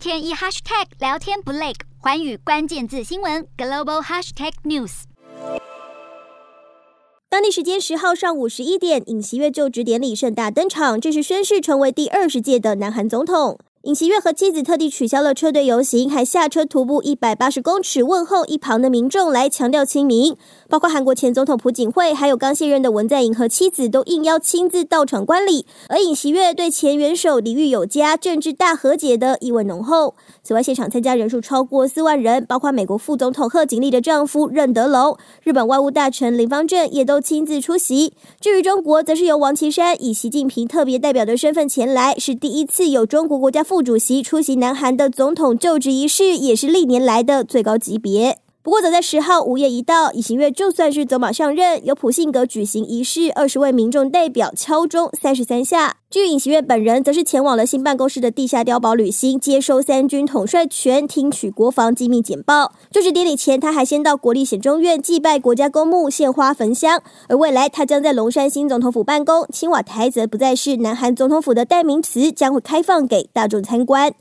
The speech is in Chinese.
天一 hashtag 聊天不累，环宇关键字新闻 global hashtag news。当地时间十号上午十一点，尹锡悦就职典礼盛大登场，正式宣誓成为第二十届的南韩总统。尹锡悦和妻子特地取消了车队游行，还下车徒步一百八十公尺问候一旁的民众，来强调亲民。包括韩国前总统朴槿惠，还有刚卸任的文在寅和妻子都应邀亲自到场观礼。而尹锡悦对前元首礼遇有加，政治大和解的意味浓厚。此外，现场参加人数超过四万人，包括美国副总统贺锦丽的丈夫任德龙、日本外务大臣林芳正也都亲自出席。至于中国，则是由王岐山以习近平特别代表的身份前来，是第一次有中国国家。副主席出席南韩的总统就职仪式，也是历年来的最高级别。不过，早在十号午夜一到，尹锡悦就算是走马上任，由普信阁举行仪式，二十位民众代表敲钟三十三下。据尹锡悦本人，则是前往了新办公室的地下碉堡旅行，接收三军统帅权，听取国防机密简报。就职典礼前，他还先到国立显忠院祭拜国家公墓，献花焚香。而未来，他将在龙山新总统府办公，青瓦台则不再是南韩总统府的代名词，将会开放给大众参观。